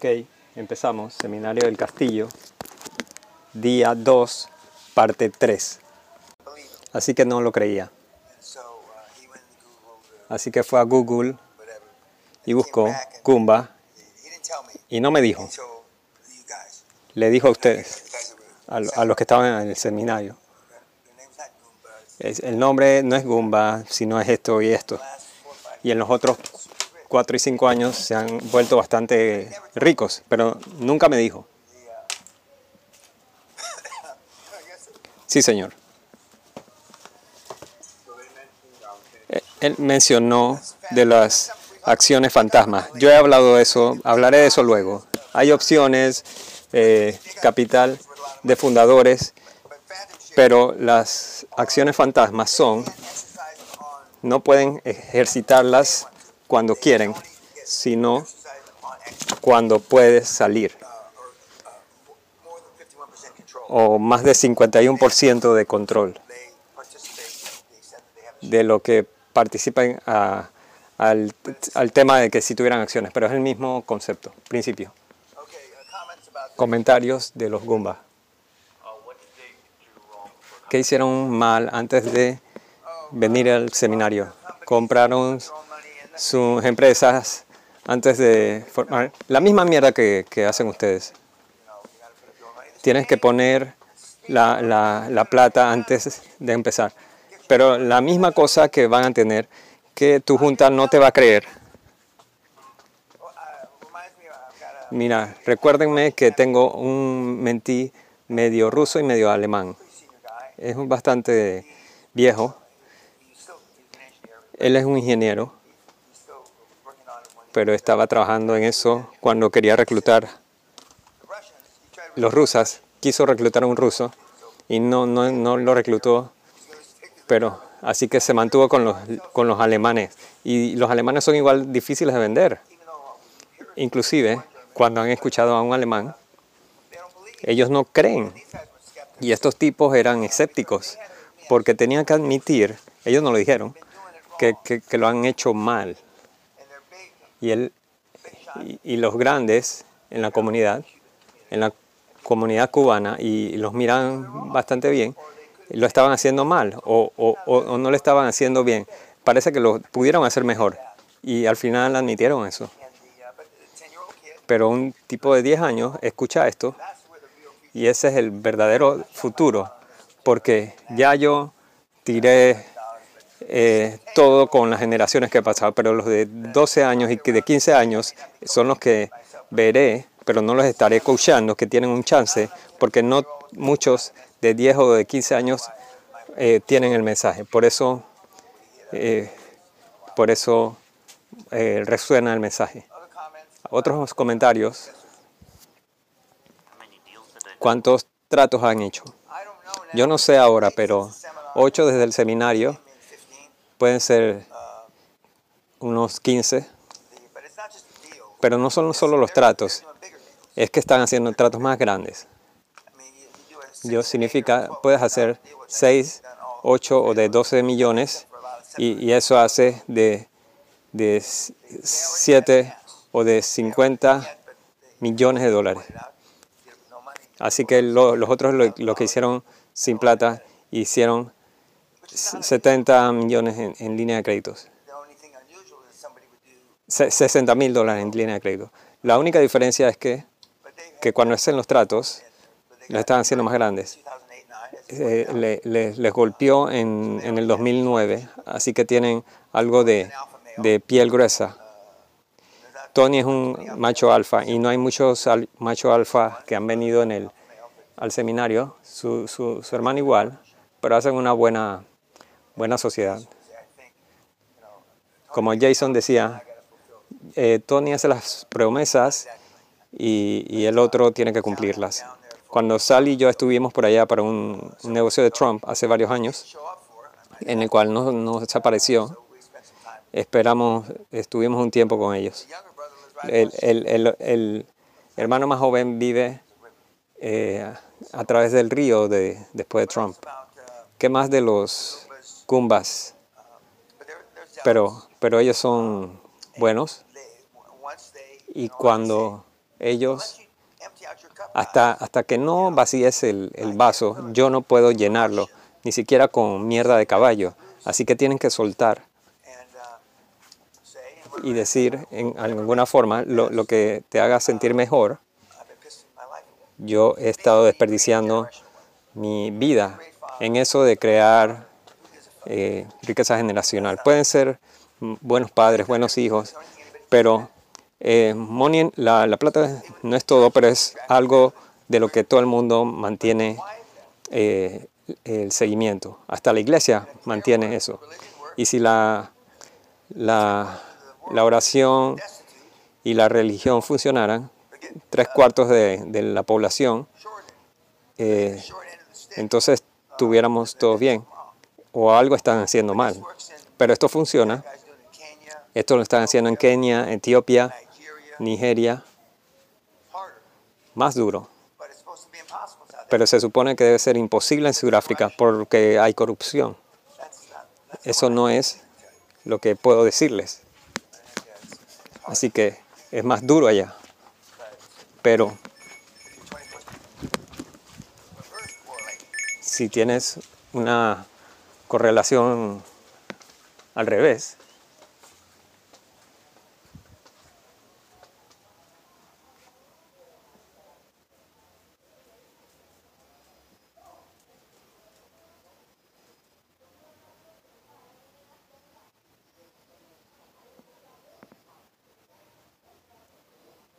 Ok, empezamos. Seminario del Castillo, día 2, parte 3. Así que no lo creía. Así que fue a Google y buscó Goomba y no me dijo. Le dijo a ustedes, a, los que estaban en el seminario. El nombre no es Goomba, sino es esto y esto. Y en los otros 4 y 5 años se han vuelto bastante ricos, pero nunca me dijo. Sí, señor. Eh, Él mencionó de las acciones fantasmas. Yo he hablado de eso, hablaré de eso luego. Hay opciones, eh, capital de fundadores, pero las acciones fantasmas son, no pueden ejercitarlas cuando quieren, sino cuando puedes salir. O más de 51% de control de lo que participan a- al, al tema de que si tuvieran acciones, pero es el mismo concepto, principio. Comentarios de los Goombas. ¿Qué hicieron mal antes de venir al seminario? Compraron sus empresas antes de formar la misma mierda que, hacen ustedes. Tienes que poner la, la- la plata antes de empezar. Pero la misma cosa que van a tener, que tu junta no te va a creer. Mira, recuérdenme que tengo un mentí medio ruso y medio alemán. Es un bastante viejo. Él es un ingeniero, pero estaba trabajando en eso cuando quería reclutar. Los rusas quiso reclutar a un ruso y no, no, no lo reclutó, pero así que se mantuvo con los, con los alemanes. Y los alemanes son igual difíciles de vender. Inclusive, cuando han escuchado a un alemán, ellos no creen. Y estos tipos eran escépticos, porque tenían que admitir, ellos no lo dijeron, que, que- que lo han hecho mal. Y, él, y, los grandes en la comunidad, en la comunidad cubana, y los miran bastante bien, lo estaban haciendo mal o, o- o- o no lo estaban haciendo bien. Parece que lo pudieron hacer mejor. Y al final admitieron eso. Pero un tipo de 10 años escucha esto y ese es el verdadero futuro, porque ya yo tiré eh, todo con las generaciones que he pasado, pero los de 12 años y de 15 años son los que veré, pero no los estaré coachando, que tienen un chance, porque no muchos de 10 o de 15 años eh, tienen el mensaje. Por eso, eh, por eso resuena el mensaje. Otros comentarios. ¿Cuántos tratos han hecho? Yo no sé ahora, pero ocho desde el seminario pueden ser unos 15, pero no son solo los tratos, es que están haciendo tratos más grandes. Yo significa, puedes hacer 6, 8 o de 12 millones y, y eso hace de, de 7 o de 50 millones de dólares. Así que lo- los otros lo, lo que hicieron sin plata, hicieron 70 millones en, en línea de créditos. Se- 60 mil dólares en línea de crédito. La única diferencia es que, que cuando hacen los tratos, los están haciendo más grandes. Eh, le- le- les golpeó en, en el 2009, así que tienen algo de, de piel gruesa. Tony es un macho alfa y no hay muchos al- macho alfa que han venido en el, al seminario, su, su, su hermano igual, pero hacen una buena, buena sociedad. Como Jason decía, eh, Tony hace las promesas y, el otro tiene que cumplirlas. Cuando Sally y yo estuvimos por allá para un, un negocio de Trump hace varios años, en el cual no, no desapareció, esperamos, estuvimos un tiempo con ellos. El, el- el- el hermano más joven vive eh, a través del río de, después de Trump. ¿Qué más de los Goombas? Pero, pero ellos son buenos y cuando ellos, hasta, hasta que no vacíes el, el vaso, yo no puedo llenarlo, ni siquiera con mierda de caballo. Así que tienen que soltar y decir en alguna forma lo, lo que te haga sentir mejor. Yo he estado desperdiciando mi vida en eso de crear eh, riqueza generacional. Pueden ser buenos padres, buenos hijos, pero eh, la, la plata no es todo, pero es algo de lo que todo el mundo mantiene eh, el seguimiento. Hasta la iglesia mantiene eso. Y si la, la, oración y la religión funcionaran, tres cuartos de, la población, eh, entonces tuviéramos todo bien. O algo están haciendo mal. Pero esto funciona. Esto lo están haciendo en Kenia, Etiopía, Nigeria. Más duro. Pero se supone que debe ser imposible en Sudáfrica porque hay corrupción. Eso no es lo que puedo decirles. Así que es más duro allá. Pero si tienes una correlación al revés,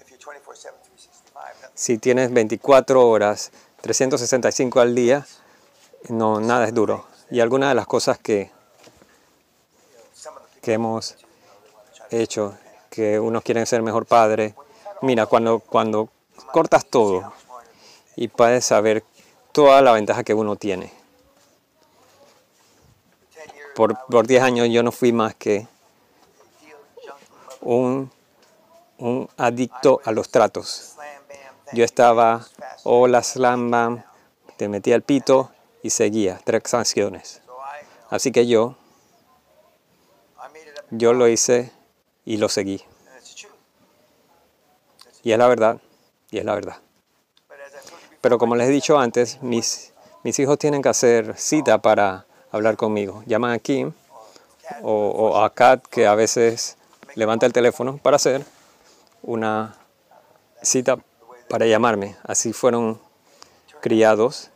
If you're 24 7, 365, nothing. si tienes 24 horas, 365 al día, no, nada es duro. Y algunas de las cosas que, que hemos hecho, que unos quieren ser mejor padre, mira, cuando, cuando cortas todo y puedes saber toda la ventaja que uno tiene. 10 years, Por, por 10 años yo no fui más que un, un adicto a los tratos. Yo estaba, hola, slam, bam, te metía el pito y seguía, know, Así que yo, yo lo hice y lo seguí. Y es la verdad, y es la verdad. Pero como les he dicho antes, mis, mis hijos tienen que hacer cita para hablar conmigo. Llaman a Kim o, o a Kat, que a veces levanta el teléfono para hacer una cita para llamarme. Así fueron criados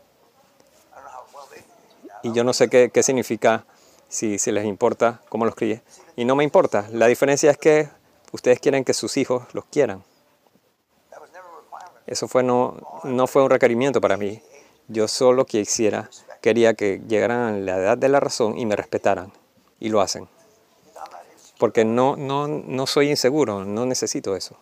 y yo no sé qué, significa, si, si les importa cómo los críe. Y no me importa. La diferencia es que ustedes quieren que sus hijos los quieran. Eso fue no, no fue un requerimiento para mí. Yo solo quisiera, quería que llegaran a la edad de la razón y me respetaran. Y lo hacen. Porque no, no, no soy inseguro, no necesito eso.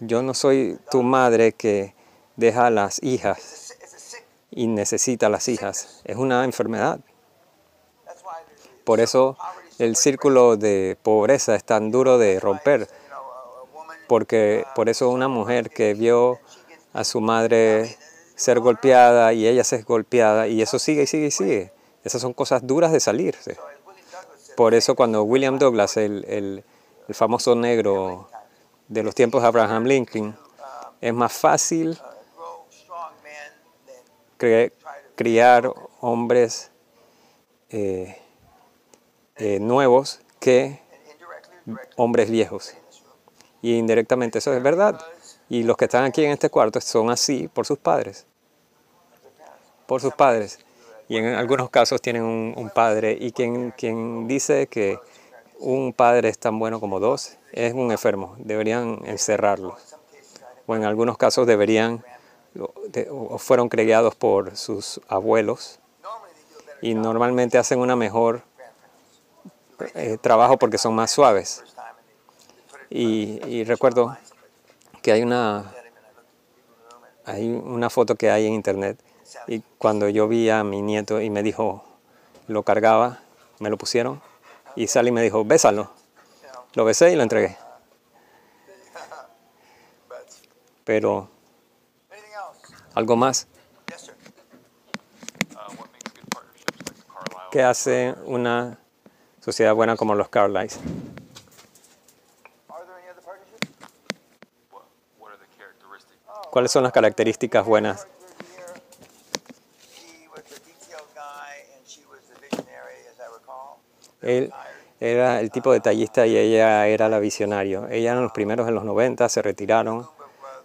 Yo no soy tu madre que deja a las hijas It's a, si- it's a sick. Y necesita a las hijas. Es una enfermedad. Por eso el círculo de pobreza es tan duro de romper. Porque por eso una mujer que vio a su madre ser golpeada y ella ser golpeada y eso sigue y sigue y sigue. Esas son cosas duras de salirse. Por eso cuando William Douglas, el, el- el famoso negro de los tiempos de Abraham Lincoln, es más fácil criar hombres eh, eh, nuevos que hombres viejos. Y indirectamente eso es verdad. Y los que están aquí en este cuarto son así por sus padres. Por sus padres. Y en algunos casos tienen un, un padre. Y quien, quien dice que un padre es tan bueno como dos es un enfermo. Deberían encerrarlo. O en algunos casos deberían, fueron criados por sus abuelos. Y normalmente hacen una mejor eh, trabajo porque son más suaves. Y, recuerdo que hay una, hay una foto que hay en internet y cuando yo vi a mi nieto y me dijo, lo cargaba, me lo pusieron y Sally me dijo, bésalo. Lo besé y lo entregué. Pero like Carlisle? ¿qué hace una sociedad buena como los Carlisle? What? ¿Cuáles son las características buenas? Él era el tipo detallista y ella era la visionario. Ella eran los primeros en los 90, se retiraron.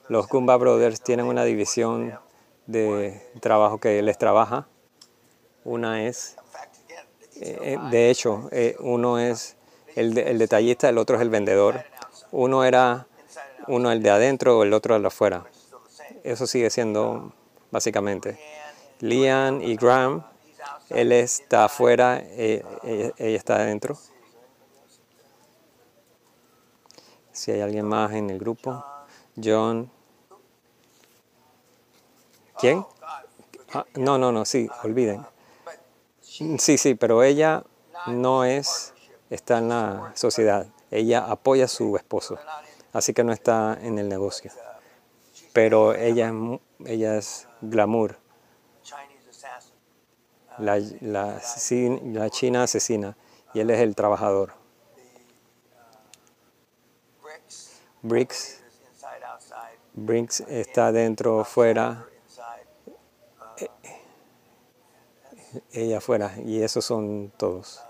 Los Goomba Brothers tienen una división de trabajo que les trabaja. Una es, eh, eh, de hecho, eh, uno es el, el detallista, el otro es el vendedor. Uno era uno el de adentro, el otro el de afuera. Eso sigue siendo básicamente. Lian y Graham, él está afuera, ella, ella está adentro. Si hay alguien más en el grupo. John. ¿Quién? Ah, no, no, no, sí, olviden. Sí, sí, pero ella no es, está en la sociedad. Ella apoya a su esposo. Así que no está en el negocio. Pero ella ella es glamour. La, la, la china asesina. Y él es el trabajador. Briggs, Briggs está dentro, fuera, Inside. ella afuera. Y esos son todos.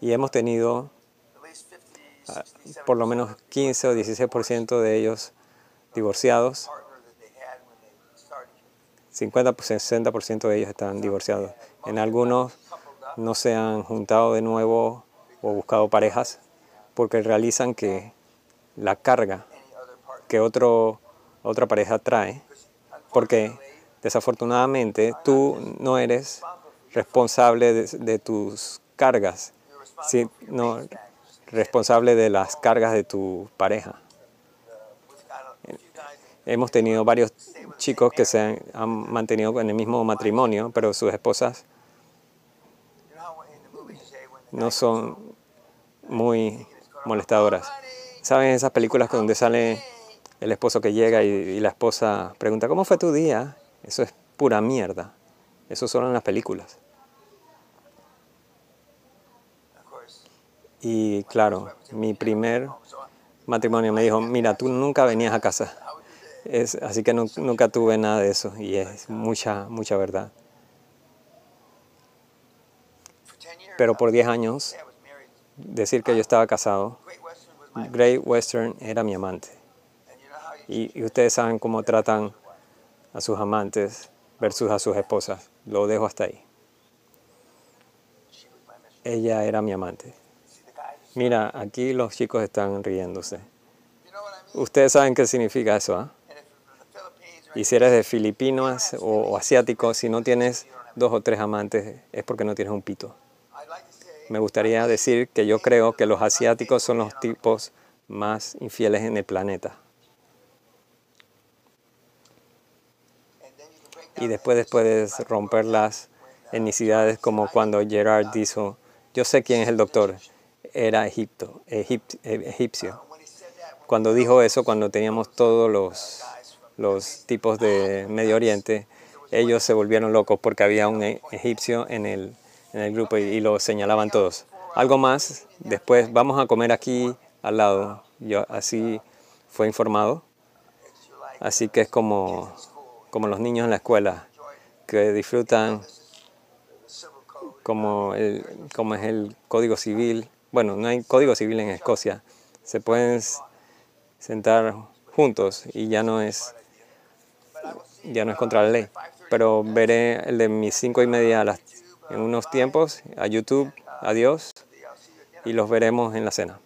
Y hemos tenido at least 50, ah, 60, por lo menos 15 o 16% de ellos divorciados. partner that they had when they started. 50 60% de ellos están divorciados. En algunos no se han juntado de nuevo o buscado parejas porque realizan que la carga. Que otro, otra pareja trae, porque desafortunadamente tú no eres responsable de, tus cargas, si- no responsable de las cargas de tu pareja. Hemos tenido varios chicos que se han, han mantenido en el mismo matrimonio, pero sus esposas no son muy molestadoras. ¿Saben esas películas donde sale el esposo que llega y, la esposa pregunta, ¿cómo fue tu día? Eso es pura mierda. Eso solo en las películas. Y claro, mi primer matrimonio me dijo, mira, tú nunca venías a casa. Es, así que nu- nunca tuve nada de eso y es mucha, mucha verdad. for 10 years Pero por 10 años, decir que yo estaba casado, Great Western era mi amante. Y, ustedes saben cómo tratan a sus amantes versus a sus esposas. Lo dejo hasta ahí. Ella era mi amante. Mira, aquí los chicos están riéndose. Ustedes saben qué significa eso, ¿ah? Y si eres de filipinos o, o asiático, si no tienes dos o tres amantes, es porque no tienes un pito. Me gustaría decir que yo creo que los asiáticos son los tipos más infieles en el planeta. Y después puedes romper las etnicidades como cuando Gerard dijo, yo sé quién es el doctor, era Egipto, egip- egipcio. Cuando dijo eso, cuando teníamos todos los, los tipos de Medio Oriente, ellos se volvieron locos porque había un e- egipcio en el, en el grupo y, y lo señalaban todos. Algo más, después vamos a comer aquí al lado. Yo así fue informado. Así que es como, como los niños en la escuela, que disfrutan como, el, como es el código civil. Bueno, no hay código civil en Escocia. Se pueden sentar juntos y ya no es, ya no es contra la ley. Pero veré el de mis cinco y media a las- en unos tiempos a YouTube. Adiós. y los veremos en la cena.